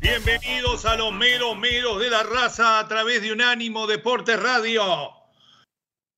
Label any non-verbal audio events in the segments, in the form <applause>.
Bienvenidos a los meros meros de la raza a través de Unánimo Deportes Radio.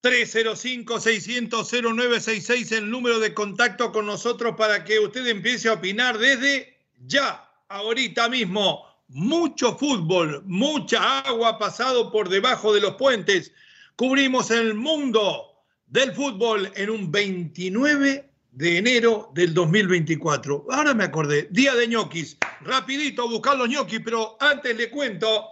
305-600-0966 el número de contacto con nosotros para que usted empiece a opinar desde ya, ahorita mismo. Mucho fútbol, mucha agua pasado por debajo de los puentes. Cubrimos el mundo del fútbol en un 29 de enero del 2024. Ahora me acordé, día de ñoquis. Rapidito a buscar los ñoquis, pero antes le cuento,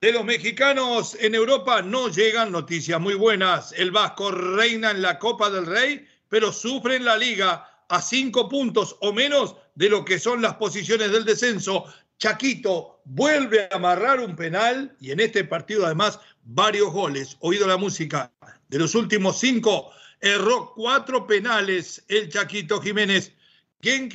de los mexicanos en Europa no llegan noticias muy buenas. El Vasco reina en la Copa del Rey, pero sufre en la liga a cinco puntos o menos de lo que son las posiciones del descenso. Chaquito vuelve a amarrar un penal y en este partido además varios goles. Oído la música de los últimos cinco erró cuatro penales el Chaquito Jiménez. Genk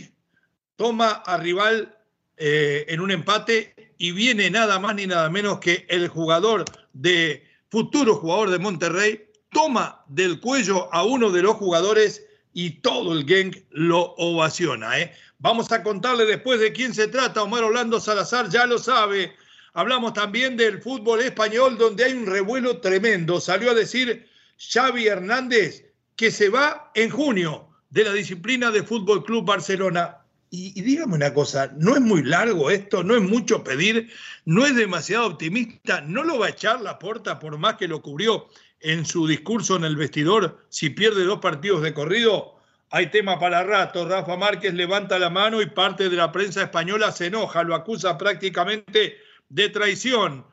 toma a rival eh, en un empate y viene nada más ni nada menos que el jugador de futuro jugador de Monterrey toma del cuello a uno de los jugadores y todo el Genk lo ovaciona. ¿eh? Vamos a contarle después de quién se trata. Omar Orlando Salazar ya lo sabe. Hablamos también del fútbol español donde hay un revuelo tremendo. Salió a decir Xavi Hernández que se va en junio de la disciplina de Fútbol Club Barcelona. Y, dígame una cosa, no es muy largo esto, no es mucho pedir, no es demasiado optimista, no lo va a echar la puerta por más que lo cubrió en su discurso en el vestidor si pierde dos partidos de corrido. Hay tema para rato. Rafa Márquez levanta la mano y parte de la prensa española se enoja, lo acusa prácticamente de traición.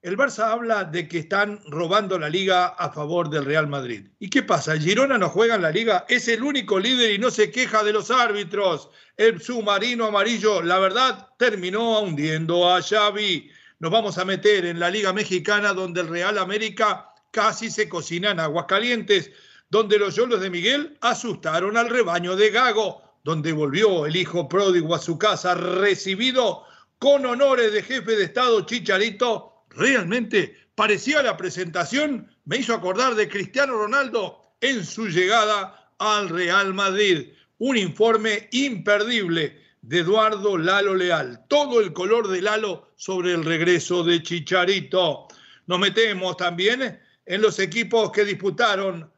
El Barça habla de que están robando la liga a favor del Real Madrid. ¿Y qué pasa? Girona no juega en la liga, es el único líder y no se queja de los árbitros. El submarino amarillo, la verdad, terminó hundiendo a Xavi. Nos vamos a meter en la liga mexicana donde el Real América casi se cocina en aguas calientes, donde los yolos de Miguel asustaron al rebaño de Gago, donde volvió el hijo pródigo a su casa recibido con honores de jefe de Estado Chicharito realmente parecía la presentación, me hizo acordar de Cristiano Ronaldo en su llegada al Real Madrid. Un informe imperdible de Eduardo Lalo Leal. Todo el color de Lalo sobre el regreso de Chicharito. Nos metemos también en los equipos que disputaron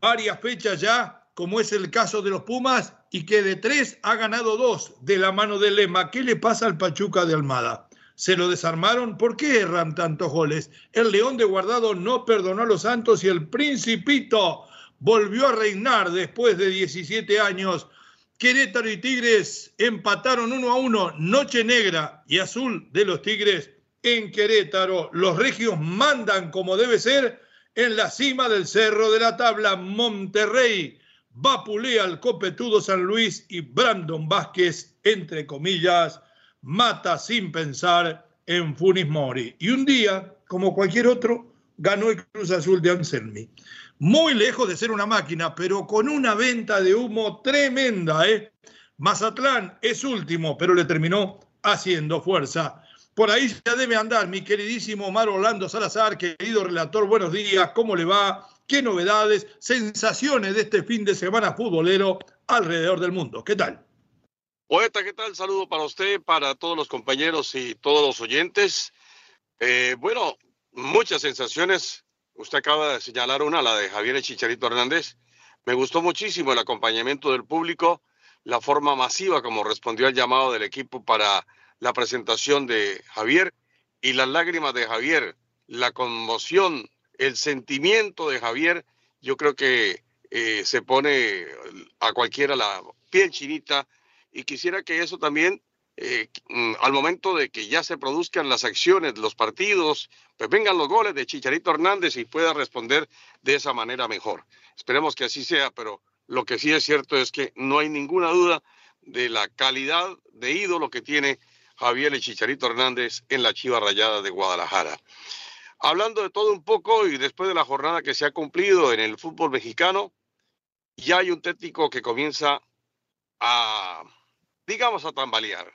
varias fechas ya, como es el caso de los Pumas, y que de tres ha ganado dos de la mano de Lema. ¿Qué le pasa al Pachuca de Almada? Se lo desarmaron. ¿Por qué erran tantos goles? El León de Guardado no perdonó a los Santos y el Principito volvió a reinar después de 17 años. Querétaro y Tigres empataron uno a uno, Noche Negra y Azul de los Tigres en Querétaro. Los regios mandan como debe ser en la cima del cerro de la tabla. Monterrey vapulea al copetudo San Luis y Brandon Vázquez, entre comillas, mata sin pensar en Funis Mori. Y un día, como cualquier otro, ganó el Cruz Azul de Anselmi. Muy lejos de ser una máquina, pero con una venta de humo tremenda. ¿eh? Mazatlán es último, pero le terminó haciendo fuerza. Por ahí ya debe andar mi queridísimo Omar Orlando Salazar, querido relator, buenos días, ¿cómo le va? ¿Qué novedades, sensaciones de este fin de semana futbolero alrededor del mundo? ¿Qué tal? Poeta, ¿qué tal? Saludo para usted, para todos los compañeros y todos los oyentes. Eh, bueno, muchas sensaciones. Usted acaba de señalar una, la de Javier Chicharito Hernández. Me gustó muchísimo el acompañamiento del público, la forma masiva como respondió al llamado del equipo para la presentación de Javier y las lágrimas de Javier, la conmoción, el sentimiento de Javier. Yo creo que eh, se pone a cualquiera la piel chinita y quisiera que eso también eh, mm, al momento de que ya se produzcan las acciones, los partidos, pues vengan los goles de Chicharito Hernández y pueda responder de esa manera mejor. Esperemos que así sea, pero lo que sí es cierto es que no hay ninguna duda de la calidad de ídolo que tiene Javier el Chicharito Hernández en la Chiva Rayada de Guadalajara. Hablando de todo un poco y después de la jornada que se ha cumplido en el fútbol mexicano, ya hay un técnico que comienza a, digamos, a tambalear.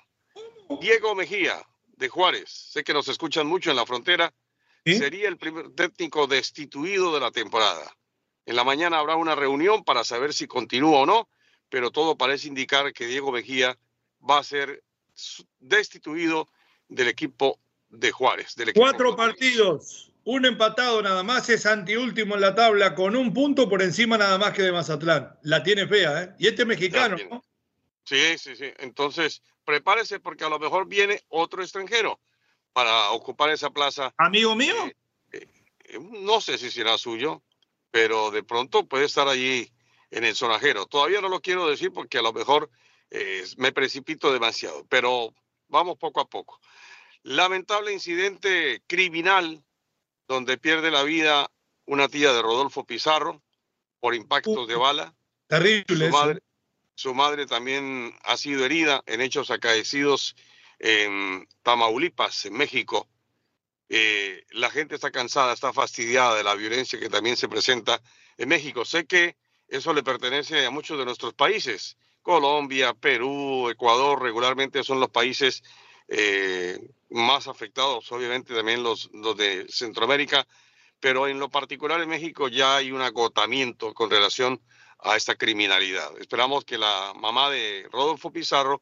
Diego Mejía, de Juárez, sé que nos escuchan mucho en la frontera, sería el primer técnico destituido de la temporada. En la mañana habrá una reunión para saber si continúa o no, pero todo parece indicar que Diego Mejía va a ser destituido del equipo de Juárez. Del Cuatro partidos, un empatado nada más, es antiúltimo en la tabla con un punto por encima nada más que de Mazatlán. La tiene fea, ¿eh? Y este mexicano, ¿no? Sí, sí, sí. Entonces, prepárese porque a lo mejor viene otro extranjero para ocupar esa plaza. ¿Amigo mío? Eh, eh, no sé si será suyo, pero de pronto puede estar allí en el sonajero. Todavía no lo quiero decir porque a lo mejor eh, me precipito demasiado, pero vamos poco a poco. Lamentable incidente criminal donde pierde la vida una tía de Rodolfo Pizarro por impactos de bala. Terrible. Su madre también ha sido herida en hechos acaecidos en Tamaulipas, en México. Eh, la gente está cansada, está fastidiada de la violencia que también se presenta en México. Sé que eso le pertenece a muchos de nuestros países. Colombia, Perú, Ecuador, regularmente son los países eh, más afectados, obviamente también los, los de Centroamérica, pero en lo particular en México ya hay un agotamiento con relación a esta criminalidad. Esperamos que la mamá de Rodolfo Pizarro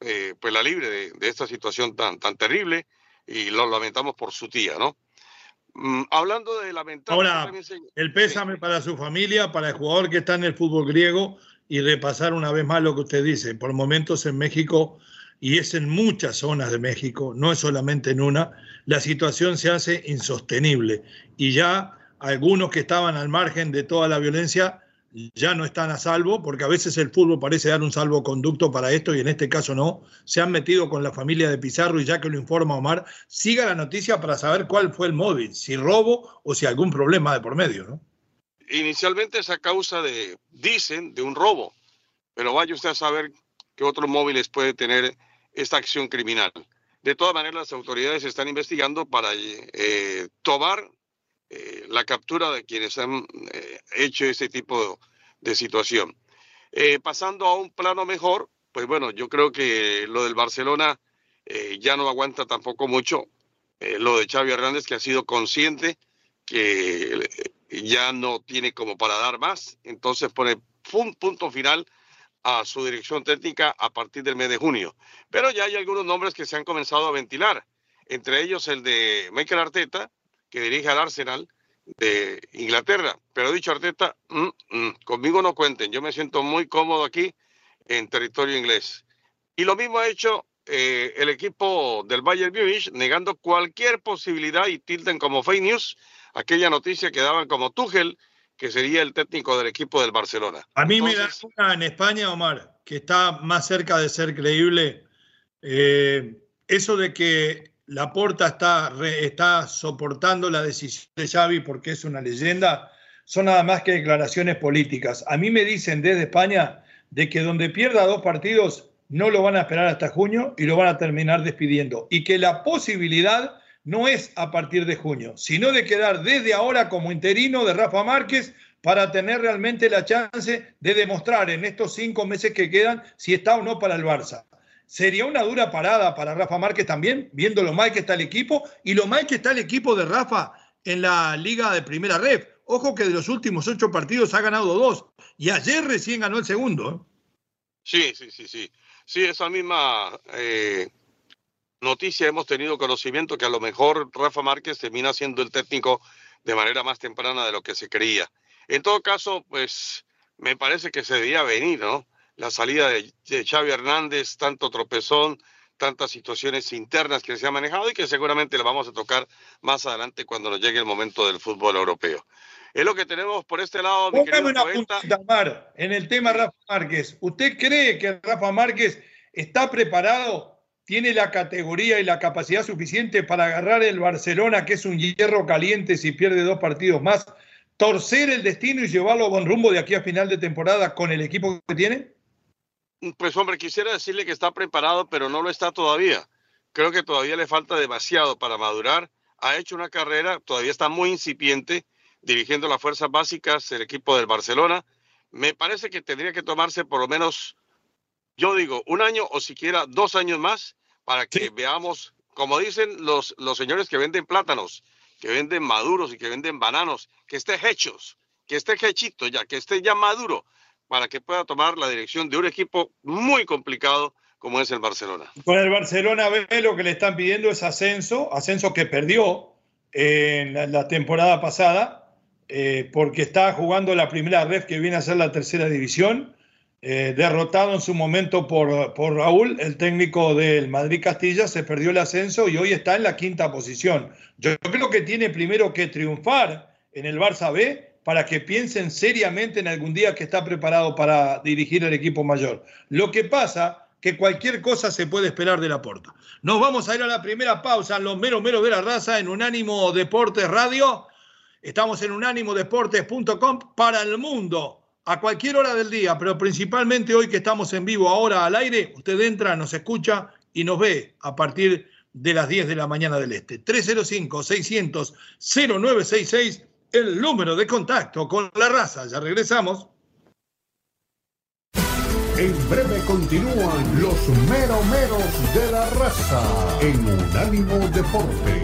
eh, pues la libre de, esta situación tan, tan terrible y lo lamentamos por su tía, ¿no? Mm, hablando de lamentar... Ahora, el pésame para su familia, para el jugador que está en el fútbol griego y repasar una vez más lo que usted dice. Por momentos en México, y es en muchas zonas de México, no es solamente en una, la situación se hace insostenible y ya algunos que estaban al margen de toda la violencia ya no están a salvo, porque a veces el fútbol parece dar un salvoconducto para esto y en este caso no. Se han metido con la familia de Pizarro y ya que lo informa Omar, siga la noticia para saber cuál fue el móvil, si robo o si algún problema de por medio, ¿no? Inicialmente esa causa de, dicen, de un robo, pero vaya usted a saber qué otros móviles puede tener esta acción criminal. De todas maneras, las autoridades están investigando para eh, tomar eh, la captura de quienes han eh, hecho ese tipo de, situación. Eh, pasando a un plano mejor, pues bueno, yo creo que lo del Barcelona ya no aguanta tampoco mucho. lo de Xavi Hernández, que ha sido consciente que ya no tiene como para dar más, entonces pone un punto final a su dirección técnica a partir del mes de junio. Pero ya hay algunos nombres que se han comenzado a ventilar, entre ellos el de Michael Arteta, que dirige al Arsenal de Inglaterra. Pero dicho Arteta, mm, mm, conmigo no cuenten, yo me siento muy cómodo aquí en territorio inglés. Y lo mismo ha hecho eh, el equipo del Bayern Munich, negando cualquier posibilidad y tilden como fake news aquella noticia que daban como Tuchel, que sería el técnico del equipo del Barcelona. A mí me da una en España, Omar, que está más cerca de ser creíble. Eh, eso de que Laporta está, está soportando la decisión de Xavi porque es una leyenda, son nada más que declaraciones políticas. A mí me dicen desde España de que donde pierda dos partidos no lo van a esperar hasta junio y lo van a terminar despidiendo. Y que la posibilidad no es a partir de junio, sino de quedar desde ahora como interino de Rafa Márquez para tener realmente la chance de demostrar en estos cinco meses que quedan si está o no para el Barça sería una dura parada para Rafa Márquez también, viendo lo mal que está el equipo y lo mal que está el equipo de Rafa en la liga de primera red. Ojo que de los últimos ocho partidos ha ganado dos y ayer recién ganó el segundo. ¿eh? Sí, sí, sí, sí. Sí, esa misma eh, noticia hemos tenido conocimiento que a lo mejor Rafa Márquez termina siendo el técnico de manera más temprana de lo que se creía. En todo caso, pues me parece que se debía venir, ¿no? La salida de, Xavi Hernández, tanto tropezón, tantas situaciones internas que se han manejado y que seguramente le vamos a tocar más adelante cuando nos llegue el momento del fútbol europeo. Es lo que tenemos por este lado. Mi una puntita, Mar, en el tema Rafa Márquez. ¿Usted cree que Rafa Márquez está preparado tiene la categoría y la capacidad suficiente para agarrar el Barcelona, que es un hierro caliente si pierde dos partidos más, torcer el destino y llevarlo a buen rumbo de aquí a final de temporada con el equipo que tiene? Pues hombre, quisiera decirle que está preparado, pero no lo está todavía. Creo que todavía le falta demasiado para madurar. Ha hecho una carrera, todavía está muy incipiente, dirigiendo las fuerzas básicas del equipo del Barcelona. Me parece que tendría que tomarse por lo menos, yo digo, un año o siquiera dos años más para que veamos, como dicen los, los señores que venden plátanos, que venden maduros y que venden bananos, que esté hechos, que esté hechito ya, que esté ya maduro, para que pueda tomar la dirección de un equipo muy complicado como es el Barcelona. Con el Barcelona B lo que le están pidiendo es ascenso, ascenso que perdió en la, temporada pasada, eh, porque está jugando la primera red que viene a ser la tercera división eh, derrotado en su momento por, por, Raúl, el técnico del Madrid Castilla, se perdió el ascenso y hoy está en la quinta posición. Yo creo que tiene primero que triunfar en el Barça B para que piensen seriamente en algún día que está preparado para dirigir el equipo mayor. Lo que pasa que cualquier cosa se puede esperar de la porta. Nos vamos a ir a la primera pausa los meros meros de la raza en Unánimo Deportes Radio. Estamos en unánimodeportes.com para el mundo a cualquier hora del día, pero principalmente hoy que estamos en vivo ahora al aire, usted entra, nos escucha y nos ve a partir de las 10 de la mañana del Este. 305-600-0966, el número de contacto con la raza. Ya regresamos. En breve continúan los meromeros de la raza en Unánimo Deportes.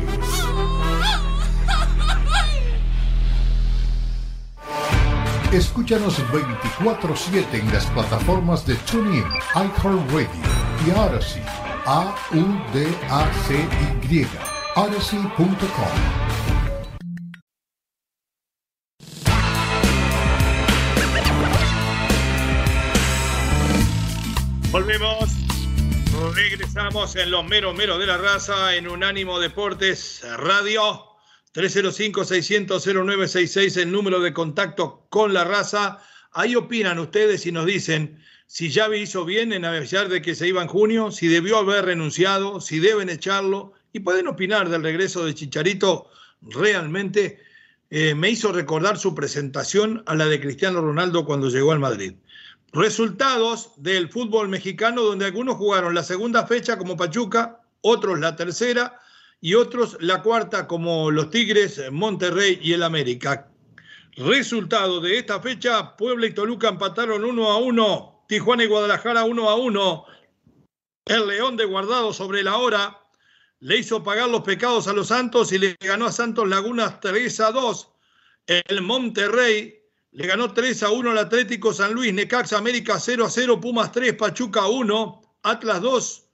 Escúchanos 24-7 en las plataformas de TuneIn, iHeartRadio y Odyssey. A-U-D-A-C-Y. Odyssey.com. Volvemos. Regresamos en los meros meros de la raza en Unánimo Deportes Radio. 305-600-0966, el número de contacto con la raza. Ahí opinan ustedes y nos dicen si ya hizo bien en avisar de que se iba en junio, si debió haber renunciado, si deben echarlo. Y pueden opinar del regreso de Chicharito. Realmente eh, me hizo recordar su presentación a la de Cristiano Ronaldo cuando llegó al Madrid. Resultados del fútbol mexicano donde algunos jugaron la segunda fecha como Pachuca, otros la tercera y otros la cuarta como los Tigres, Monterrey y el América. Resultado de esta fecha, Puebla y Toluca empataron 1 a 1, Tijuana y Guadalajara 1 a 1, el León de Guardado sobre la hora le hizo pagar los pecados a los Santos y le ganó a Santos Lagunas 3 a 2. El Monterrey le ganó 3 a 1 al Atlético San Luis, Necaxa América 0 a 0, Pumas 3, Pachuca 1, Atlas 2,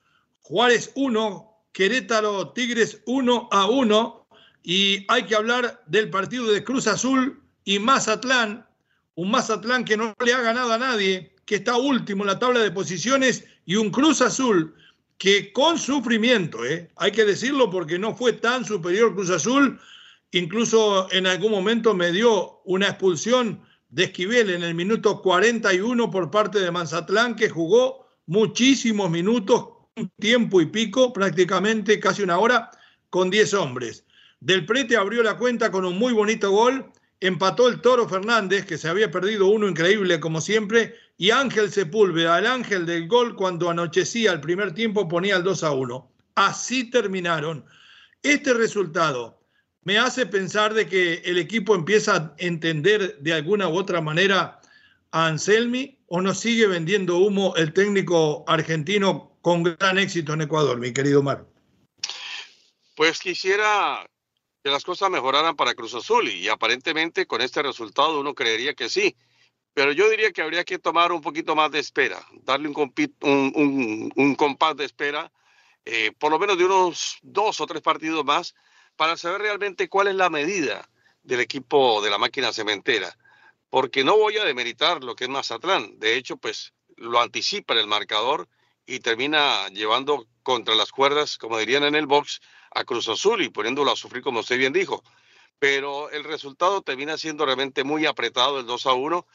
Juárez 1, Querétaro Tigres 1 a 1 y hay que hablar del partido de Cruz Azul y Mazatlán, un Mazatlán que no le ha ganado a nadie, que está último en la tabla de posiciones y un Cruz Azul que con sufrimiento, ¿eh? hay que decirlo porque no fue tan superior Cruz Azul, incluso en algún momento me dio una expulsión de Esquivel en el minuto 41 por parte de Mazatlán que jugó muchísimos minutos tiempo y pico, prácticamente casi una hora, con 10 hombres. Del Prete abrió la cuenta con un muy bonito gol, empató el Toro Fernández, que se había perdido uno increíble como siempre, y Ángel Sepúlveda, el ángel del gol, cuando anochecía el primer tiempo, ponía el 2 a 1. Así terminaron. Este resultado me hace pensar de que el equipo empieza a entender de alguna u otra manera a Anselmi o nos sigue vendiendo humo el técnico argentino con gran éxito en Ecuador, mi querido Mar. Pues quisiera que las cosas mejoraran para Cruz Azul y aparentemente con este resultado uno creería que sí, pero yo diría que habría que tomar un poquito más de espera, darle un, un, compás de espera, eh, por lo menos de unos dos o tres partidos más, para saber realmente cuál es la medida del equipo de la máquina cementera, porque no voy a demeritar lo que es Mazatlán, de hecho, pues lo anticipa el marcador y termina llevando contra las cuerdas, como dirían en el box, a Cruz Azul y poniéndolo a sufrir, como usted bien dijo. Pero el resultado termina siendo realmente muy apretado, el 2 a 1,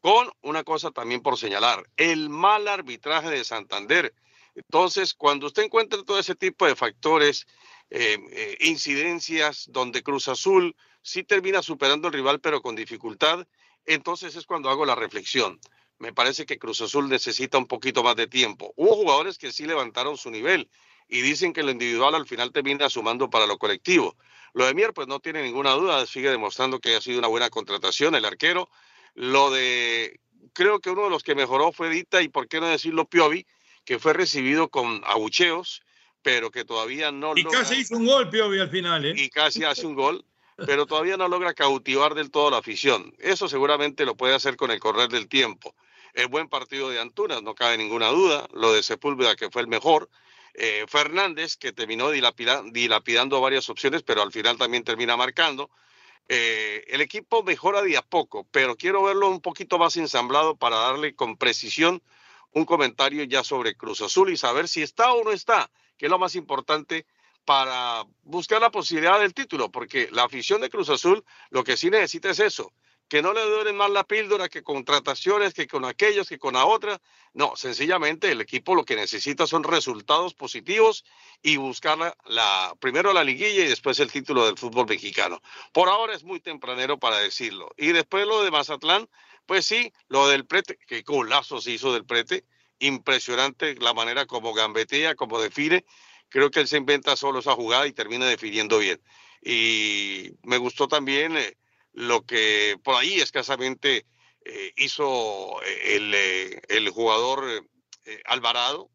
con una cosa también por señalar, el mal arbitraje de Santander. Entonces, cuando usted encuentra todo ese tipo de factores, eh, eh, incidencias donde Cruz Azul sí termina superando al rival, pero con dificultad, entonces es cuando hago la reflexión. Me parece que Cruz Azul necesita un poquito más de tiempo. Hubo jugadores que sí levantaron su nivel y dicen que lo individual al final termina sumando para lo colectivo. Lo de Mier, pues no tiene ninguna duda, sigue demostrando que ha sido una buena contratación el arquero. Lo de, creo que uno de los que mejoró fue Dita y por qué no decirlo Piovi, que fue recibido con abucheos, pero que todavía no y casi hizo un gol Piovi al final, ¿eh? Y casi hace un gol, pero todavía no logra cautivar del todo la afición. Eso seguramente lo puede hacer con el correr del tiempo. El buen partido de Antunas, no cabe ninguna duda. Lo de Sepúlveda, que fue el mejor. Eh, Fernández, que terminó dilapidando varias opciones, pero al final también termina marcando. Eh, el equipo mejora de a poco, pero quiero verlo un poquito más ensamblado para darle con precisión un comentario ya sobre Cruz Azul y saber si está o no está, que es lo más importante para buscar la posibilidad del título, porque la afición de Cruz Azul lo que sí necesita es eso, que no le duele más la píldora que contrataciones, que con aquellos, que con la otra. No, sencillamente el equipo lo que necesita son resultados positivos y buscar la, primero la liguilla y después el título del fútbol mexicano. Por ahora es muy tempranero para decirlo. Y después lo de Mazatlán, pues sí, lo del prete, que golazo se hizo del prete, impresionante la manera como gambetea, como define. Creo que él se inventa solo esa jugada y termina definiendo bien. Y me gustó también eh, lo que por ahí escasamente eh, hizo eh, el, el jugador Alvarado,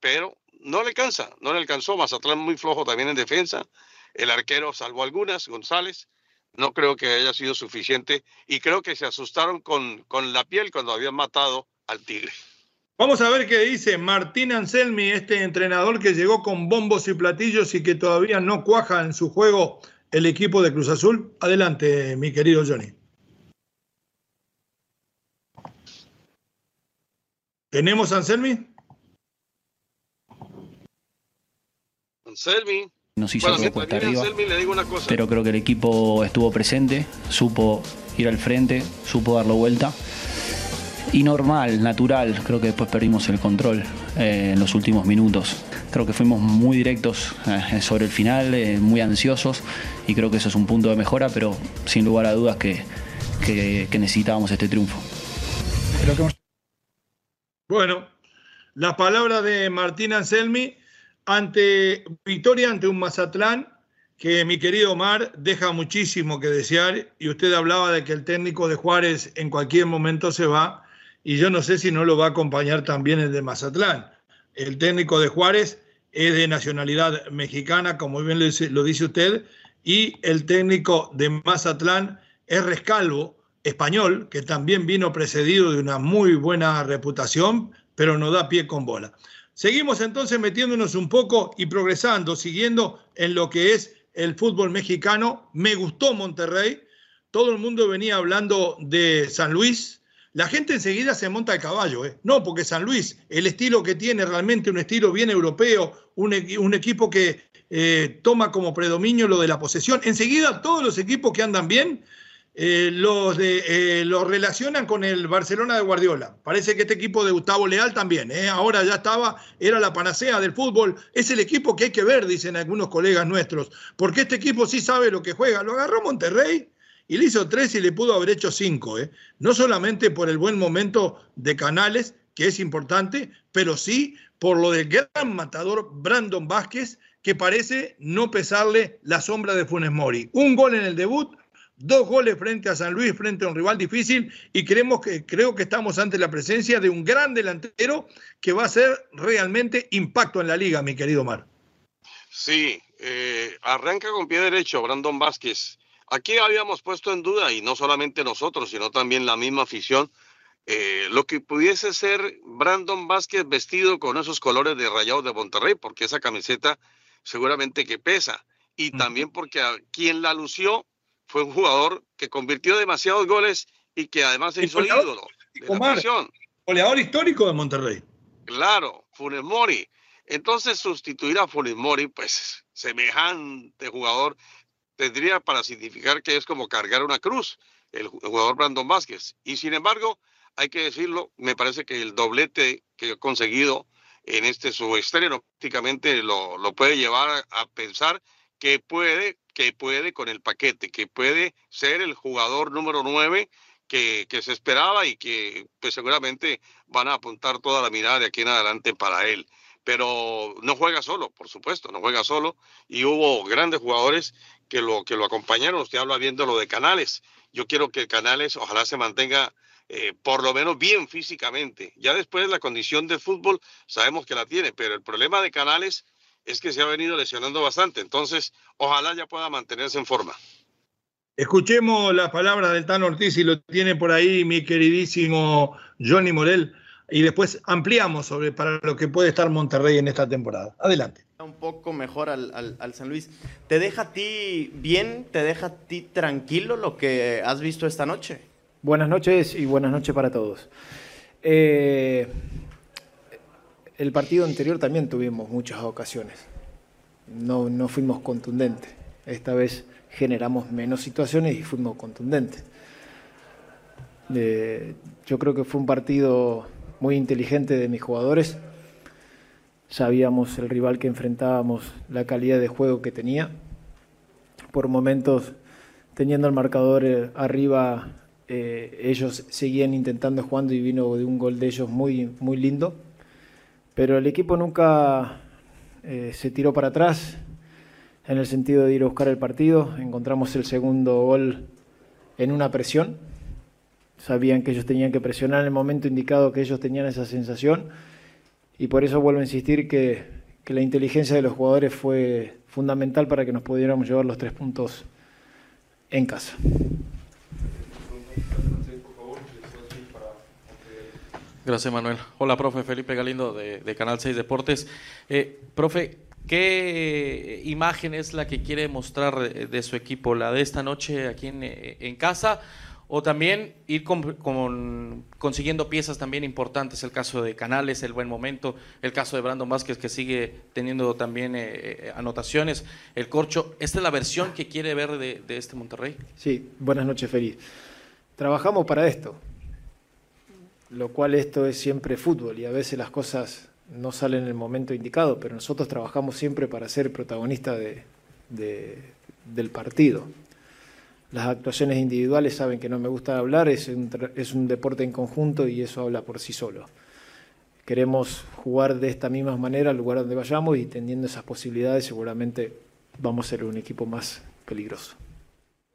pero no le alcanza, no le alcanzó. Mazatlán muy flojo también en defensa. El arquero salvó algunas, González, no creo que haya sido suficiente y creo que se asustaron con, con la piel cuando habían matado al Tigre. Vamos a ver qué dice Martín Anselmi, este entrenador que llegó con bombos y platillos y que todavía no cuaja en su juego el equipo de Cruz Azul. Adelante, mi querido Johnny. ¿Tenemos Anselmi? Anselmi nos hizo bueno, cuesta arriba. Pero creo que el equipo estuvo presente, supo ir al frente, supo darlo vuelta. Y normal, natural, creo que después perdimos el control eh, en los últimos minutos. Creo que fuimos muy directos eh, sobre el final, eh, muy ansiosos, y creo que eso es un punto de mejora, pero sin lugar a dudas que, que necesitábamos este triunfo. Bueno, las palabras de Martín Anselmi ante victoria ante un Mazatlán que mi querido Omar deja muchísimo que desear y usted hablaba de que el técnico de Juárez en cualquier momento se va y yo no sé si no lo va a acompañar también el de Mazatlán. El técnico de Juárez es de nacionalidad mexicana, como bien lo dice usted, y el técnico de Mazatlán es Rescalvo, español, que también vino precedido de una muy buena reputación, pero no da pie con bola. Seguimos entonces metiéndonos un poco y progresando, siguiendo en lo que es el fútbol mexicano. Me gustó Monterrey. Todo el mundo venía hablando de San Luis. La gente enseguida se monta al caballo. ¿eh? No, porque San Luis, el estilo que tiene realmente un estilo bien europeo, un, equipo que eh, toma como predominio lo de la posesión. Enseguida todos los equipos que andan bien eh, los, de, eh, relacionan con el Barcelona de Guardiola. Parece que este equipo de Gustavo Leal también, eh, ahora ya estaba, era la panacea del fútbol. Es el equipo que hay que ver, dicen algunos colegas nuestros, porque este equipo sí sabe lo que juega. Lo agarró Monterrey y le hizo tres y le pudo haber hecho cinco. No solamente por el buen momento de Canales, que es importante, pero sí por lo del gran matador Brandon Vázquez, que parece no pesarle la sombra de Funes Mori. Un gol en el debut dos goles frente a San Luis, frente a un rival difícil, y creemos que, creo que estamos ante la presencia de un gran delantero que va a ser realmente impacto en la liga, mi querido Mar. Sí, eh, arranca con pie derecho Brandon Vázquez. Aquí habíamos puesto en duda, y no solamente nosotros, sino también la misma afición, eh, lo que pudiese ser Brandon Vázquez vestido con esos colores de rayados de Monterrey, porque esa camiseta seguramente que pesa, y también porque a quien la lució fue un jugador que convirtió demasiados goles y que además se hizo ídolo de Goleador histórico de Monterrey. Claro, Funes Mori. Entonces sustituir a Funes Mori, pues semejante jugador, tendría para significar que es como cargar una cruz, el jugador Brandon Vázquez. Y sin embargo, hay que decirlo, me parece que el doblete que ha conseguido en este su estreno, prácticamente lo, lo puede llevar a pensar que puede, que puede con el paquete, que puede ser el jugador número 9 que, que, se esperaba y que pues seguramente van a apuntar toda la mirada de aquí en adelante para él. Pero no juega solo, por supuesto, no juega solo. Y hubo grandes jugadores que lo, que lo acompañaron. Usted habla viendo lo de Canales. Yo quiero que Canales ojalá se mantenga eh, por lo menos bien físicamente. Ya después la condición de fútbol sabemos que la tiene, pero el problema de Canales es que se ha venido lesionando bastante. Entonces, ojalá ya pueda mantenerse en forma. Escuchemos las palabras del Tan Ortiz y lo tiene por ahí mi queridísimo Johnny Morel y después ampliamos sobre para lo que puede estar Monterrey en esta temporada. Adelante. Un poco mejor al, al, San Luis. ¿Te deja a ti bien, te deja a ti tranquilo lo que has visto esta noche? Buenas noches y buenas noches para todos. Eh, el partido anterior también tuvimos muchas ocasiones. No, no fuimos contundentes. Esta vez generamos menos situaciones y fuimos contundentes. Eh, yo creo que fue un partido muy inteligente de mis jugadores. Sabíamos el rival que enfrentábamos, la calidad de juego que tenía. Por momentos, teniendo el marcador eh, arriba, eh, ellos seguían intentando jugando y vino de un gol de ellos muy, muy lindo pero el equipo nunca eh, se tiró para atrás en el sentido de ir a buscar el partido. Encontramos el segundo gol en una presión. Sabían que ellos tenían que presionar en el momento indicado que ellos tenían esa sensación. Y por eso vuelvo a insistir que, que la inteligencia de los jugadores fue fundamental para que nos pudiéramos llevar los tres puntos en casa. Gracias, Manuel. Hola, profe Felipe Galindo de, Canal 6 Deportes. Eh, profe, ¿qué imagen es la que quiere mostrar de, su equipo? ¿La de esta noche aquí en, casa? ¿O también ir con, consiguiendo piezas también importantes? El caso de Canales, el buen momento. El caso de Brandon Vázquez, que sigue teniendo también eh, eh, anotaciones. El corcho. ¿Esta es la versión que quiere ver de, de este Monterrey? Sí, buenas noches, Feliz. Trabajamos para esto lo cual esto es siempre fútbol y a veces las cosas no salen en el momento indicado, pero nosotros trabajamos siempre para ser protagonista de, del partido. Las actuaciones individuales saben que no me gusta hablar, es un, deporte en conjunto y eso habla por sí solo. Queremos jugar de esta misma manera al lugar donde vayamos y teniendo esas posibilidades seguramente vamos a ser un equipo más peligroso.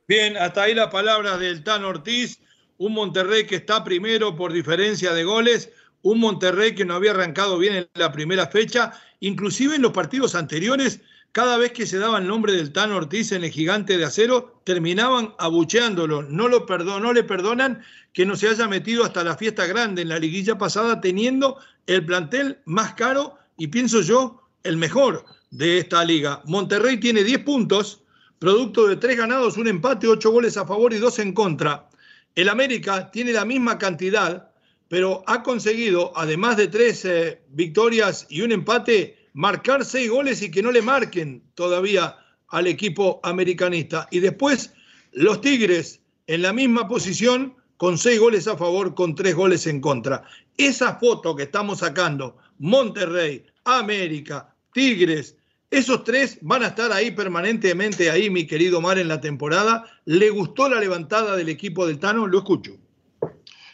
Bien, hasta ahí la palabra del Tan Ortiz un Monterrey que está primero por diferencia de goles, un Monterrey que no había arrancado bien en la primera fecha, inclusive en los partidos anteriores, cada vez que se daba el nombre del Tan Ortiz en el gigante de acero, terminaban abucheándolo, no, lo no le perdonan que no se haya metido hasta la fiesta grande en la liguilla pasada teniendo el plantel más caro y pienso yo el mejor de esta liga. Monterrey tiene 10 puntos, producto de 3 ganados, un empate, 8 goles a favor y 2 en contra. El América tiene la misma cantidad, pero ha conseguido, además de tres eh, victorias y un empate, marcar seis goles y que no le marquen todavía al equipo americanista. Y después los Tigres en la misma posición con seis goles a favor, con tres goles en contra. Esa foto que estamos sacando, Monterrey, América, Tigres, esos tres van a estar ahí permanentemente, ahí, mi querido Mar, en la temporada. ¿Le gustó la levantada del equipo del Tano? Lo escucho.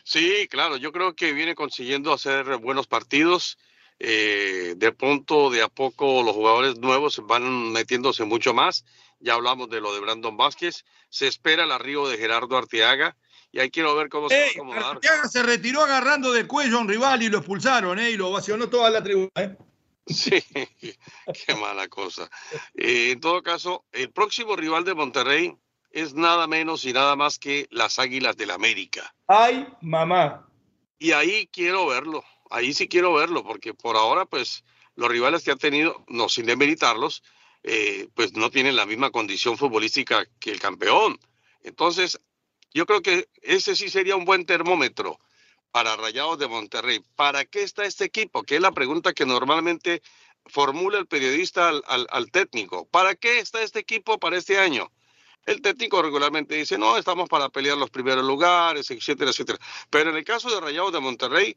Sí, claro, yo creo que viene consiguiendo hacer buenos partidos. Eh, de pronto, de a poco, los jugadores nuevos van metiéndose mucho más. Ya hablamos de lo de Brandon Vázquez. Se espera el arribo de Gerardo Arteaga. Y ahí quiero ver cómo se va a acomodar. Arteaga se retiró agarrando del cuello a un rival y lo expulsaron, ¿eh? Y lo ovacionó toda la tribuna, ¿eh? Sí, <laughs> qué mala cosa. Eh, en todo caso, el próximo rival de Monterrey es nada menos y nada más que las Águilas del América. ¡Ay, mamá! Y ahí quiero verlo, ahí sí quiero verlo, porque por ahora, pues, los rivales que han tenido, no sin demeritarlos, eh, pues no tienen la misma condición futbolística que el campeón. Entonces, yo creo que ese sí sería un buen termómetro para Rayados de Monterrey. ¿Para qué está este equipo? Que es la pregunta que normalmente formula el periodista al, técnico. ¿Para qué está este equipo para este año? El técnico regularmente dice, no, estamos para pelear los primeros lugares, etcétera, etcétera. Pero en el caso de Rayados de Monterrey,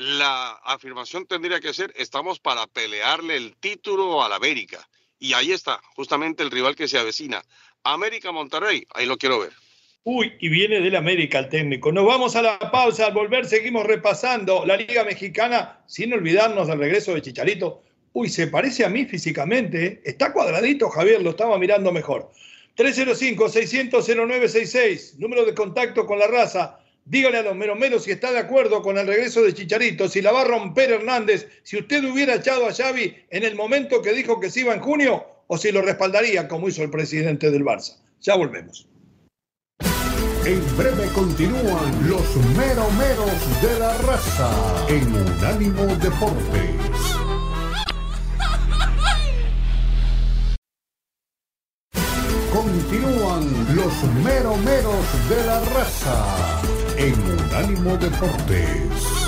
la afirmación tendría que ser, estamos para pelearle el título al América. Y ahí está, justamente el rival que se avecina. América Monterrey, ahí lo quiero ver. Uy, y viene del América el técnico. Nos vamos a la pausa. Al volver seguimos repasando la Liga Mexicana, sin olvidarnos del regreso de Chicharito. Uy, se parece a mí físicamente. ¿eh? Está cuadradito, Javier, lo estaba mirando mejor. 305-600-0966, número de contacto con la raza. Dígale a los meromeros si está de acuerdo con el regreso de Chicharito, si la va a romper Hernández, si usted hubiera echado a Xavi en el momento que dijo que se iba en junio, o si lo respaldaría como hizo el presidente del Barça. Ya volvemos. En breve continúan los meromeros de la raza en Unánimo Deportes. Continúan los meromeros de la raza en Unánimo Deportes.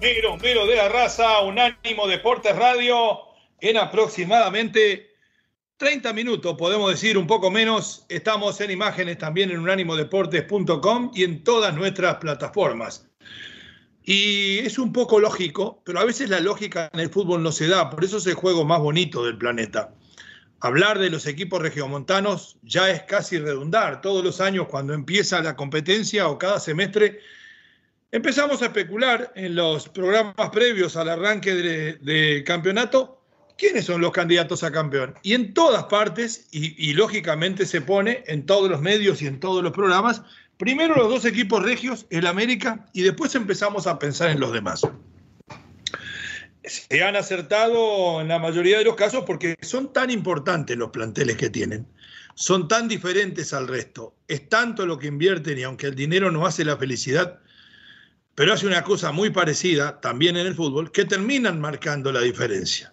Negro, mero de la raza, Unánimo Deportes Radio, en aproximadamente 30 minutos, podemos decir un poco menos. Estamos en imágenes también en unánimodeportes.com y en todas nuestras plataformas. Y es un poco lógico, pero a veces la lógica en el fútbol no se da, por eso es el juego más bonito del planeta. Hablar de los equipos regiomontanos ya es casi redundar. Todos los años cuando empieza la competencia o cada semestre, empezamos a especular en los programas previos al arranque del de campeonato quiénes son los candidatos a campeón. Y en todas partes, y, lógicamente se pone en todos los medios y en todos los programas, primero los dos equipos regios, el América, y después empezamos a pensar en los demás. Se han acertado en la mayoría de los casos porque son tan importantes los planteles que tienen, son tan diferentes al resto, es tanto lo que invierten y aunque el dinero no hace la felicidad, pero hace una cosa muy parecida también en el fútbol, que terminan marcando la diferencia.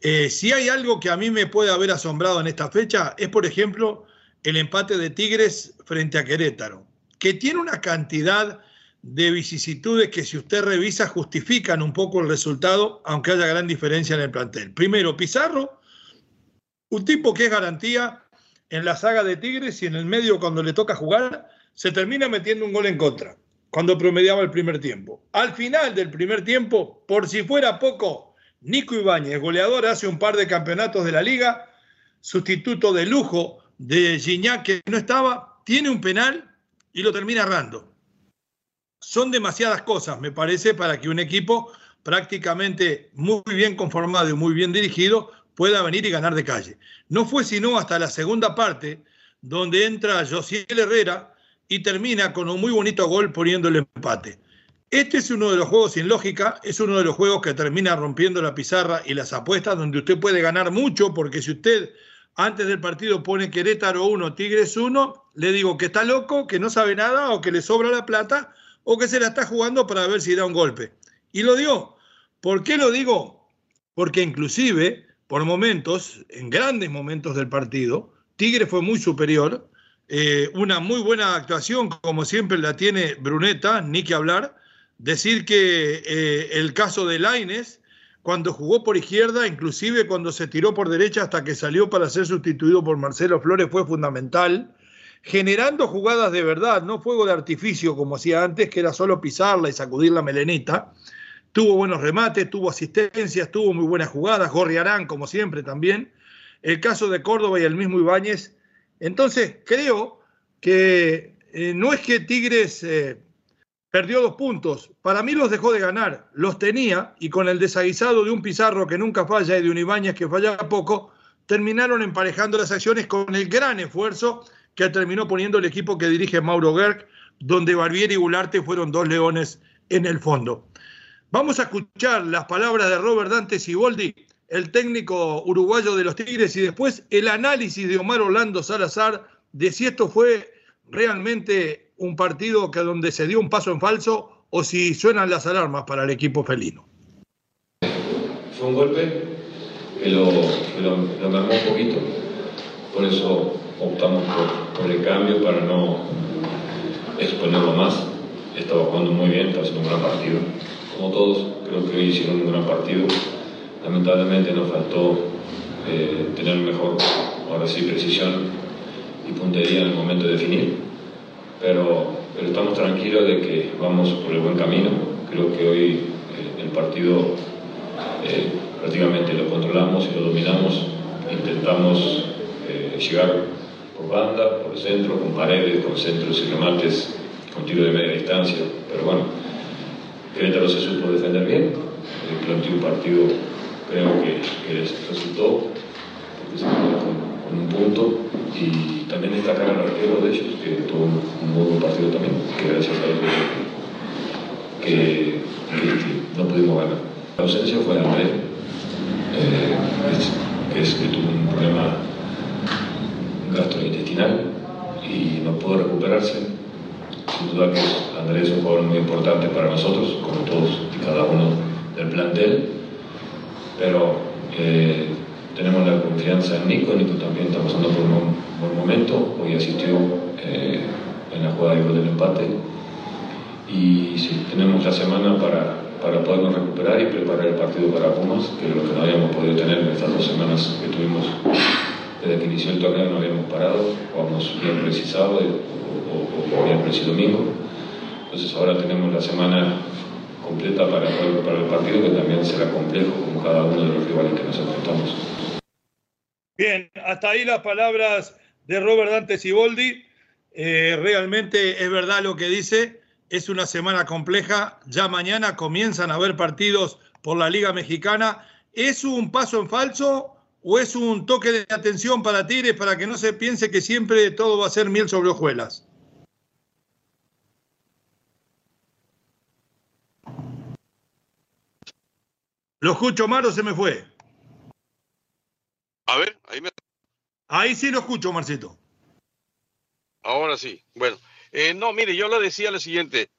Eh, si hay algo que a mí me puede haber asombrado en esta fecha, es por ejemplo el empate de Tigres frente a Querétaro, que tiene una cantidad de vicisitudes que si usted revisa justifican un poco el resultado, aunque haya gran diferencia en el plantel. Primero, Pizarro, un tipo que es garantía en la saga de Tigres y en el medio cuando le toca jugar, se termina metiendo un gol en contra, cuando promediaba el primer tiempo. Al final del primer tiempo, por si fuera poco, Nico Ibáñez, goleador hace un par de campeonatos de la liga, sustituto de lujo de Gignac que no estaba, tiene un penal y lo termina errando. Son demasiadas cosas, me parece, para que un equipo prácticamente muy bien conformado y muy bien dirigido pueda venir y ganar de calle. No fue sino hasta la segunda parte donde entra Josiel Herrera y termina con un muy bonito gol poniendo el empate. Este es uno de los juegos sin lógica, es uno de los juegos que termina rompiendo la pizarra y las apuestas, donde usted puede ganar mucho, porque si usted antes del partido pone Querétaro 1, Tigres 1, le digo que está loco, que no sabe nada, o que le sobra la plata, o que se la está jugando para ver si da un golpe. Y lo dio. ¿Por qué lo digo? Porque inclusive, por momentos, en grandes momentos del partido, Tigre fue muy superior, eh, una muy buena actuación, como siempre la tiene Bruneta, ni que hablar, decir que eh, el caso de Laines, cuando jugó por izquierda, inclusive cuando se tiró por derecha hasta que salió para ser sustituido por Marcelo Flores, fue fundamental, generando jugadas de verdad, no fuego de artificio como hacía antes, que era solo pisarla y sacudir la melenita. Tuvo buenos remates, tuvo asistencias, tuvo muy buenas jugadas, Gorriarán, como siempre, también. El caso de Córdoba y el mismo Ibáñez. Entonces, creo que eh, no es que Tigres eh, perdió dos puntos. Para mí los dejó de ganar, los tenía y con el desaguisado de un Pizarro que nunca falla y de un Ibáñez que falla poco, terminaron emparejando las acciones con el gran esfuerzo que terminó poniendo el equipo que dirige Mauro Gerg, donde Barbieri y Gularte fueron dos leones en el fondo. Vamos a escuchar las palabras de Robert Dante Siboldi, el técnico uruguayo de los Tigres, y después el análisis de Omar Orlando Salazar de si esto fue realmente un partido que donde se dio un paso en falso o si suenan las alarmas para el equipo felino. Fue un golpe que lo, mermó un poquito, por eso optamos por, el cambio para no exponerlo más. estaba jugando muy bien, estaba haciendo un gran partido. Como todos, creo que hoy hicieron un gran partido. Lamentablemente nos faltó eh, tener mejor, ahora sí, precisión y puntería en el momento de definir. Pero, estamos tranquilos de que vamos por el buen camino. Creo que hoy eh, el partido eh, prácticamente lo controlamos y lo dominamos. Intentamos llegar por banda, por el centro, con paredes, con centros y remates, con tiro de media distancia. Pero bueno, Querétaro se supo defender bien, planteó un partido, creo que, resultó, y también destacar al arquero de ellos, que tuvo un, muy buen partido también, que gracias a él que, no pudimos ganar. La ausencia fue André, eh, que, es, que tuvo un problema gastrointestinal y no pudo recuperarse. Sin duda que Andrés es un jugador muy importante para nosotros, como todos y cada uno del plantel, pero eh, confianza en Nico, también está pasando por un buen momento, hoy asistió eh, en la jugada del empate y sí, tenemos la semana para, para podernos recuperar y preparar el partido para Pumas, que es lo que no habíamos podido tener en estas dos semanas que tuvimos desde que inició el torneo no habíamos parado, jugamos miércoles y sábado o, o, miércoles y domingo. Entonces ahora tenemos la semana completa para, para el partido que también será complejo como cada uno de los rivales que nos enfrentamos. Bien, hasta ahí las palabras de Robert Dante Siboldi. Eh, realmente es verdad lo que dice, es una semana compleja, ya mañana comienzan a haber partidos por la Liga Mexicana. ¿Es un paso en falso ¿O es un toque de atención para Tigres para que no se piense que siempre todo va a ser miel sobre hojuelas? ¿Lo escucho, Maro? Se me fue. A ver, ahí me. Ahí sí lo escucho, Marcito. Ahora sí. Bueno, eh, no, mire, yo le decía lo siguiente.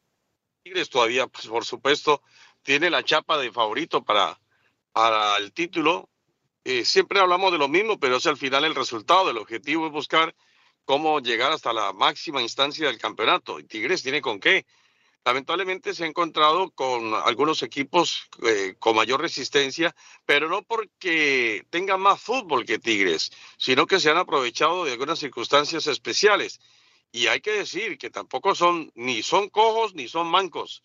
Tigres todavía, pues, por supuesto, tiene la chapa de favorito para, para el título eh, siempre hablamos de lo mismo, pero es al final el resultado. El objetivo es buscar cómo llegar hasta la máxima instancia del campeonato. Y Tigres tiene con qué. Lamentablemente se ha encontrado con algunos equipos eh, con mayor resistencia, pero no porque tengan más fútbol que Tigres, sino que se han aprovechado de algunas circunstancias especiales. Y hay que decir que tampoco son ni son cojos ni son mancos.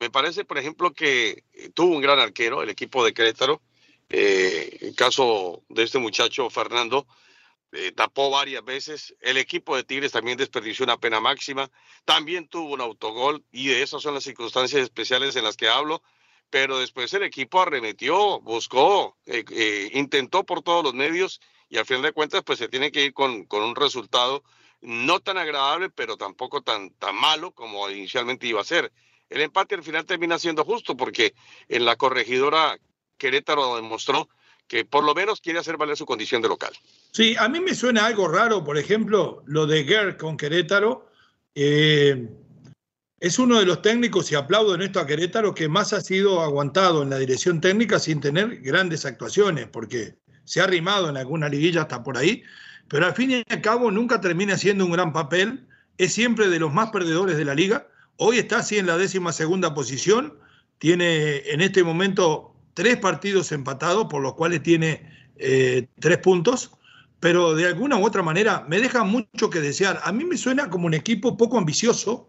Me parece, por ejemplo, que tuvo un gran arquero, el equipo de Querétaro, eh, el caso de este muchacho Fernando, eh, tapó varias veces. El equipo de Tigres también desperdició una pena máxima. También tuvo un autogol y de esas son las circunstancias especiales en las que hablo. Pero después el equipo arremetió, buscó, eh, intentó por todos los medios y al final de cuentas pues se tiene que ir con, con un resultado no tan agradable, pero tampoco tan, tan malo como inicialmente iba a ser. El empate al final termina siendo justo porque en la corregidora Querétaro demostró que por lo menos quiere hacer valer su condición de local. Sí, a mí me suena algo raro, por ejemplo, lo de Gerd con Querétaro. Eh, es uno de los técnicos, y aplaudo en esto a Querétaro, que más ha sido aguantado en la dirección técnica sin tener grandes actuaciones, porque se ha arrimado en alguna liguilla hasta por ahí, pero al fin y al cabo nunca termina siendo un gran papel, es siempre de los más perdedores de la liga. Hoy está así en la décima segunda posición, tiene en este momento tres partidos empatados, por los cuales tiene eh, tres puntos, pero de alguna u otra manera me deja mucho que desear. A mí me suena como un equipo poco ambicioso,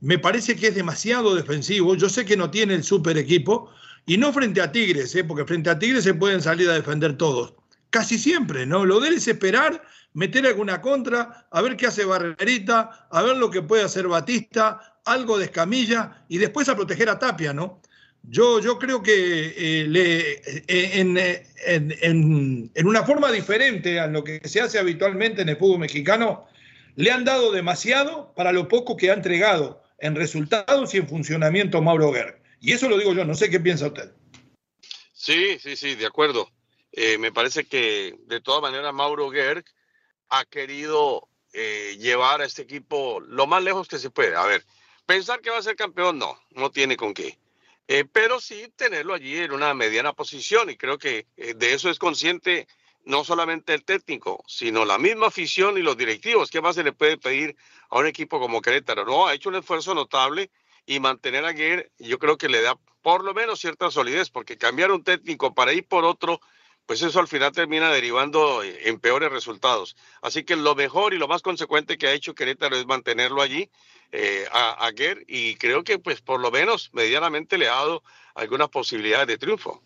me parece que es demasiado defensivo, yo sé que no tiene el super equipo, y no frente a Tigres, ¿eh? porque frente a Tigres se pueden salir a defender todos. Casi siempre, ¿no? Lo de él es esperar, meter alguna contra, a ver qué hace Barrerita, a ver lo que puede hacer Batista, algo de escamilla, y después a proteger a Tapia, ¿no? Yo, creo que eh, le, eh, en, una forma diferente a lo que se hace habitualmente en el fútbol mexicano, le han dado demasiado para lo poco que ha entregado en resultados y en funcionamiento Mauro Gerg. Y eso lo digo yo, no sé qué piensa usted. Sí, sí, sí, de acuerdo. Eh, me parece que de todas maneras Mauro Gerg ha querido llevar a este equipo lo más lejos que se puede. A ver, pensar que va a ser campeón, no, no tiene con qué. Eh, pero sí tenerlo allí en una mediana posición y creo que eh, de eso es consciente no solamente el técnico, sino la misma afición y los directivos. ¿Qué más se le puede pedir a un equipo como Querétaro? No, ha hecho un esfuerzo notable y mantener a Guerre, yo creo que le da por lo menos cierta solidez, porque cambiar un técnico para ir por otro, pues eso al final termina derivando en peores resultados. Así que lo mejor y lo más consecuente que ha hecho Querétaro es mantenerlo allí eh, a, a y creo que pues por lo menos medianamente le ha dado algunas posibilidades de triunfo.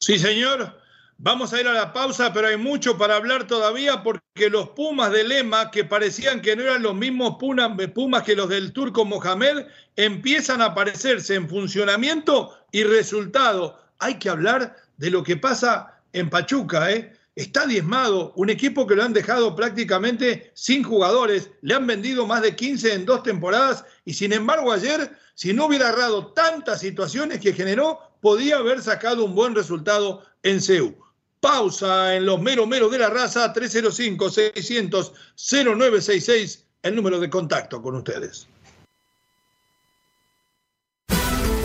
Sí, señor. Vamos a ir a la pausa, pero hay mucho para hablar todavía porque los Pumas de Lema, que parecían que no eran los mismos Pumas que los del turco Mohamed, empiezan a aparecerse en funcionamiento y resultado. Hay que hablar de lo que pasa en Pachuca, ¿eh? Está diezmado, un equipo que lo han dejado prácticamente sin jugadores, le han vendido más de 15 en dos temporadas y sin embargo ayer, si no hubiera errado tantas situaciones que generó, podía haber sacado un buen resultado en CEU. Pausa en los mero mero de la raza 305-600-0966, el número de contacto con ustedes.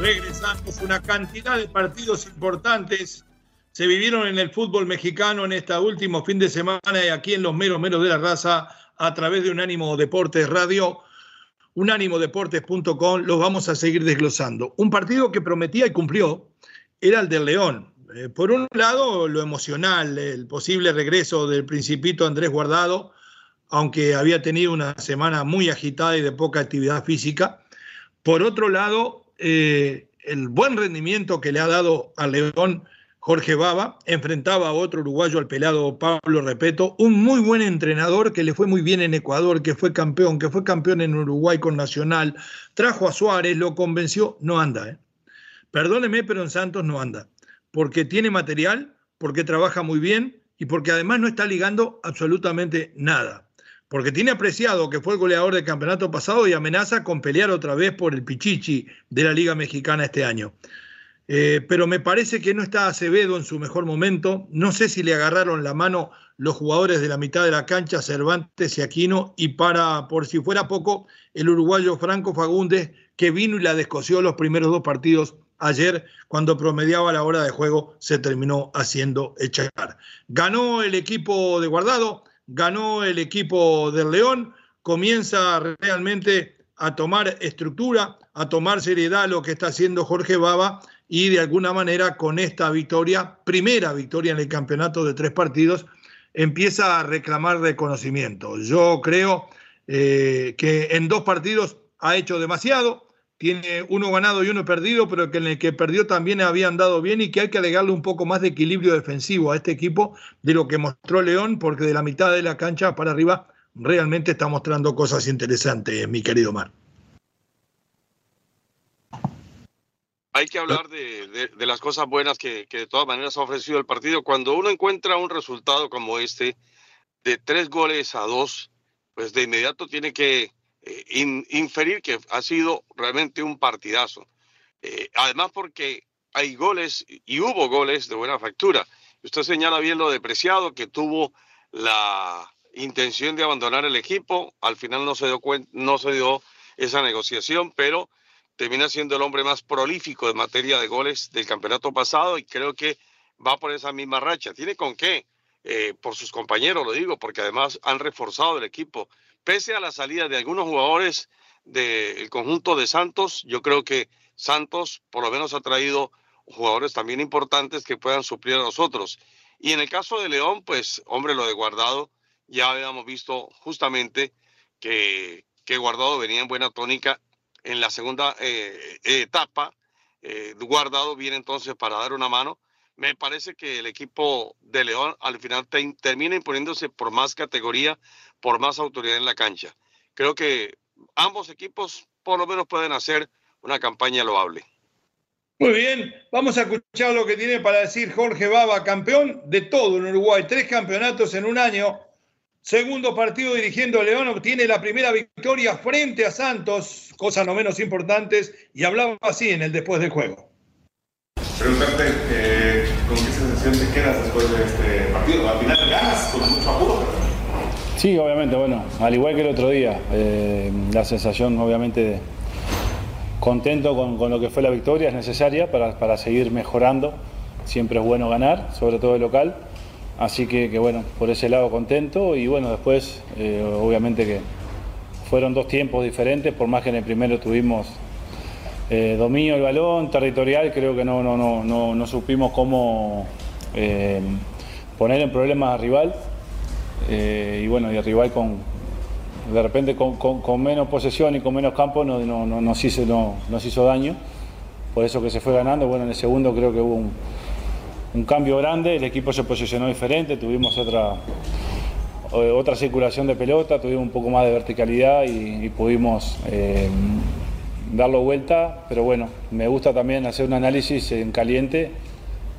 Regresamos. Una cantidad de partidos importantes se vivieron en el fútbol mexicano en este último fin de semana y aquí en los meros meros de la raza a través de Unánimo Deportes Radio, unánimodeportes.com, los vamos a seguir desglosando. Un partido que prometía y cumplió, era el del León. Eh, por un lado, lo emocional, el posible regreso del principito Andrés Guardado, aunque había tenido una semana muy agitada y de poca actividad física. Por otro lado, eh, el buen rendimiento que le ha dado al León Jorge Baba, enfrentaba a otro uruguayo, al pelado Pablo Repeto, un muy buen entrenador que le fue muy bien en Ecuador, que fue campeón, que fue campeón en Uruguay con Nacional, trajo a Suárez, lo convenció, no anda, ¿eh? Perdóneme, pero en Santos no anda, porque tiene material, porque trabaja muy bien y porque además no está ligando absolutamente nada. Porque tiene apreciado que fue el goleador del campeonato pasado y amenaza con pelear otra vez por el Pichichi de la Liga Mexicana este año. Eh, pero me parece que no está Acevedo en su mejor momento. No sé si le agarraron la mano los jugadores de la mitad de la cancha, Cervantes y Aquino, y para, por si fuera poco, el uruguayo Franco Fagundes, que vino y la descoció los primeros dos partidos ayer cuando promediaba la hora de juego se terminó haciendo echar. Ganó el equipo de Guardado, ganó el equipo del León, comienza realmente a tomar estructura, a tomar seriedad lo que está haciendo Jorge Baba y de alguna manera con esta victoria, primera victoria en el campeonato de tres partidos, empieza a reclamar reconocimiento. Yo creo eh, que en dos partidos ha hecho demasiado, tiene uno ganado y uno perdido, pero que en el que perdió también había andado bien y que hay que alegarle un poco más de equilibrio defensivo a este equipo de lo que mostró León, porque de la mitad de la cancha para arriba realmente está mostrando cosas interesantes, mi querido Mar. Hay que hablar de, las cosas buenas que, que de todas maneras ha ofrecido el partido. Cuando uno encuentra un resultado como este, de tres goles a dos, pues de inmediato tiene que eh, inferir que ha sido realmente un partidazo. Eh, además porque hay goles y hubo goles de buena factura. Usted señala bien lo depreciado que tuvo la intención de abandonar el equipo. Al final no se dio, no se dio esa negociación, pero termina siendo el hombre más prolífico en materia de goles del campeonato pasado y creo que va por esa misma racha. Tiene con qué, eh, por sus compañeros, lo digo, porque además han reforzado el equipo pese a la salida de algunos jugadores del conjunto de Santos, yo creo que Santos por lo menos ha traído jugadores también importantes que puedan suplir a nosotros. Y en el caso de León, pues hombre, lo de Guardado, ya habíamos visto justamente que, que Guardado venía en buena tónica en la segunda eh, etapa. Eh, Guardado viene entonces para dar una mano. Me parece que el equipo de León al final termina imponiéndose por más categoría, por más autoridad en la cancha. Creo que ambos equipos por lo menos pueden hacer una campaña loable. Muy bien, vamos a escuchar lo que tiene para decir Jorge Baba, campeón de todo en Uruguay, tres campeonatos en un año, Segundo partido dirigiendo a León, obtiene la primera victoria frente a Santos, cosas no menos importantes, y hablaba así en el después del juego. Preguntarte eh, con qué sensación te quedas después de este partido. Al final ganas con mucho apuro. Sí, obviamente, bueno, al igual que el otro día, eh, la sensación obviamente de contento con, con, lo que fue la victoria es necesaria para, para seguir mejorando. Siempre es bueno ganar, sobre todo el local Así que, bueno, por ese lado contento y bueno, después eh, obviamente que fueron dos tiempos diferentes, por más que en el primero tuvimos eh, dominio del balón, territorial, creo que no, no, no, no, supimos cómo eh, poner en problemas al rival. Y bueno, y el rival con, de repente con, menos posesión y con menos campo no, nos, hizo, nos hizo daño, por eso que se fue ganando, bueno, en el segundo creo que hubo un cambio grande, el equipo se posicionó diferente, tuvimos otra, eh, otra circulación de pelota, tuvimos un poco más de verticalidad y, pudimos eh, darlo vuelta, pero bueno, me gusta también hacer un análisis en caliente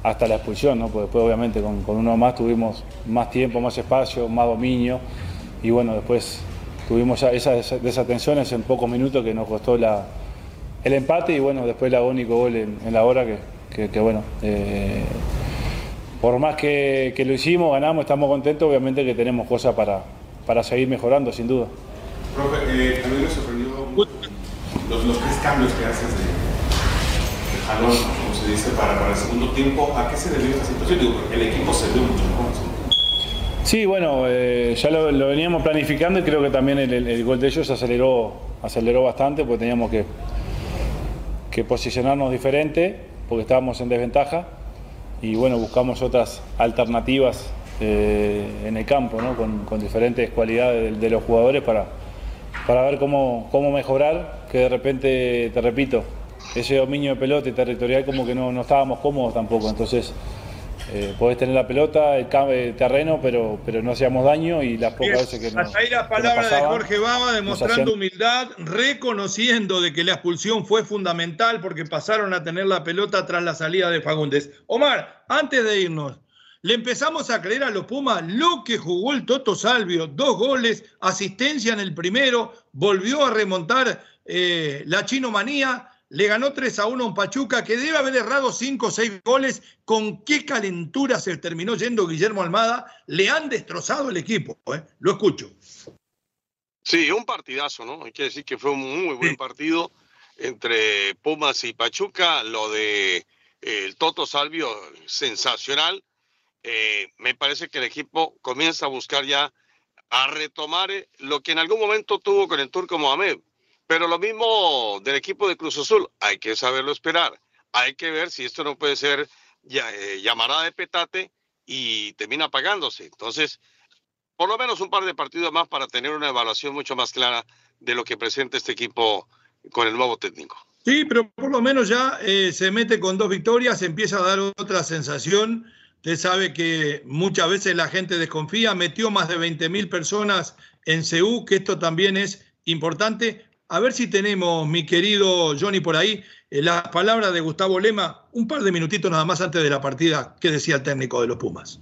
hasta la expulsión, ¿no? después obviamente con, uno más tuvimos más tiempo, más espacio, más dominio y bueno, después tuvimos esas desatenciones en pocos minutos que nos costó el empate y bueno, después el agónico gol en, la hora que, que, bueno, eh, por más que, lo hicimos, ganamos, estamos contentos, obviamente que tenemos cosas para, para seguir mejorando, sin duda. Profe, eh, a mí me sorprendió los, tres cambios que haces de, jalón, como se dice, para, para, el segundo tiempo. ¿A qué se debió esta situación? Porque el equipo se vio mucho mejor. Sí, bueno, eh, ya lo, veníamos planificando y creo que también el, el, gol de ellos aceleró, aceleró bastante porque teníamos que, que posicionarnos diferente porque estábamos en desventaja y bueno, buscamos otras alternativas eh, en el campo, ¿no? con, diferentes cualidades de, los jugadores para, para ver cómo, cómo mejorar, que de repente, te repito, ese dominio de pelota y territorial como que no, no estábamos cómodos tampoco, entonces eh, podés tener la pelota, el, terreno, pero, pero no hacíamos daño y las pocas veces que Hasta ahí la palabra de Jorge Baba demostrando humildad, reconociendo de que la expulsión fue fundamental porque pasaron a tener la pelota tras la salida de Fagundes. Omar, antes de irnos, le empezamos a creer a los Pumas lo que jugó el Toto Salvio, dos goles, asistencia en el primero, volvió a remontar eh, la chinomanía le ganó 3 a 1 a un Pachuca que debe haber errado 5 o 6 goles. ¿Con qué calentura se terminó yendo Guillermo Almada? Le han destrozado el equipo, ¿eh? lo escucho. Sí, un partidazo, ¿no? Hay que decir que fue un muy buen partido entre Pumas y Pachuca. Lo de eh, el Toto Salvio, sensacional. Eh, me parece que el equipo comienza a buscar ya a retomar lo que en algún momento tuvo con el Turco Mohamed pero lo mismo del equipo de Cruz Azul, hay que saberlo esperar. Hay que ver si esto no puede ser eh, llamarada de petate y termina pagándose. Entonces, por lo menos un par de partidos más para tener una evaluación mucho más clara de lo que presenta este equipo con el nuevo técnico. Sí, pero por lo menos ya eh, se mete con dos victorias, empieza a dar otra sensación. Usted sabe que muchas veces la gente desconfía, metió más de 20 mil personas en CEU, que esto también es importante. A ver si tenemos, mi querido Johnny, por ahí, eh, las palabras de Gustavo Lema, un par de minutitos nada más antes de la partida, ¿qué decía el técnico de los Pumas?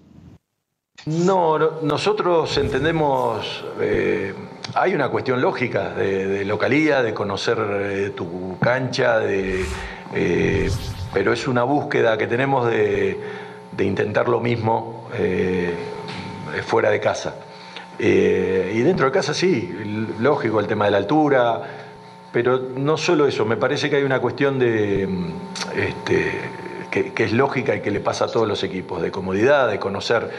No, nosotros entendemos, eh, hay una cuestión lógica de, localía, de conocer eh, tu cancha, de, pero es una búsqueda que tenemos de, intentar lo mismo fuera de casa. Eh, y dentro de casa sí, lógico el tema de la altura, pero no solo eso, me parece que hay una cuestión de, mm, este, que, es lógica y que le pasa a todos los equipos, de comodidad, de conocer,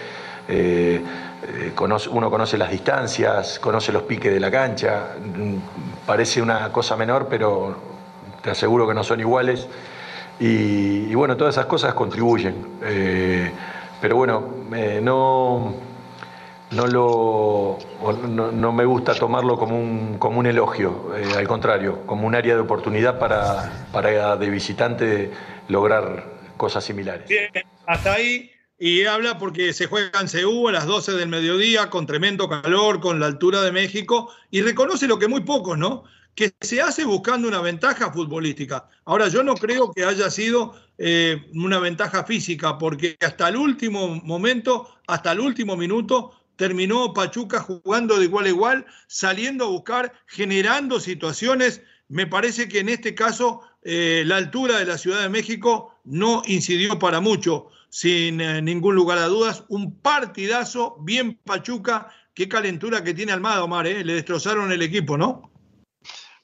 eh, eh, uno conoce las distancias, conoce los piques de la cancha, mm, parece una cosa menor, pero te aseguro que no son iguales. Y, y bueno, todas esas cosas contribuyen. pero bueno, no no, lo, no, me gusta tomarlo como un, como un elogio, eh, al contrario, como un área de oportunidad para, para de visitante lograr cosas similares. Bien, hasta ahí. Y habla porque se juega en Ceú a las 12 del mediodía, con tremendo calor, con la altura de México, y reconoce lo que muy pocos, ¿no? Que se hace buscando una ventaja futbolística. Ahora, yo no creo que haya sido eh, una ventaja física, porque hasta el último momento, hasta el último minuto, terminó Pachuca jugando de igual a igual, saliendo a buscar, generando situaciones. Me parece que en este caso eh, la altura de la Ciudad de México no incidió para mucho, sin eh, ningún lugar a dudas. Un partidazo, bien Pachuca, qué calentura que tiene Almada, Omar, ¿eh? le destrozaron el equipo, ¿no?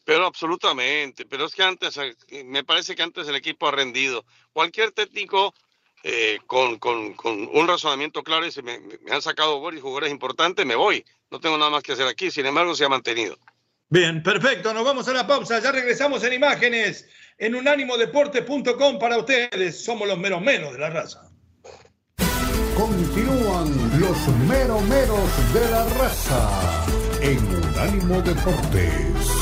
Pero absolutamente, pero es que antes, me parece que antes el equipo ha rendido. Cualquier técnico eh, con, con, con, un razonamiento claro y si me, me han sacado varios jugadores importantes, me voy. No tengo nada más que hacer aquí, sin embargo se ha mantenido. Bien, perfecto, nos vamos a la pausa, ya regresamos en imágenes en unánimodeporte.com para ustedes, somos los meros menos de la raza. Continúan los meros meros de la raza en Unánimo Deportes.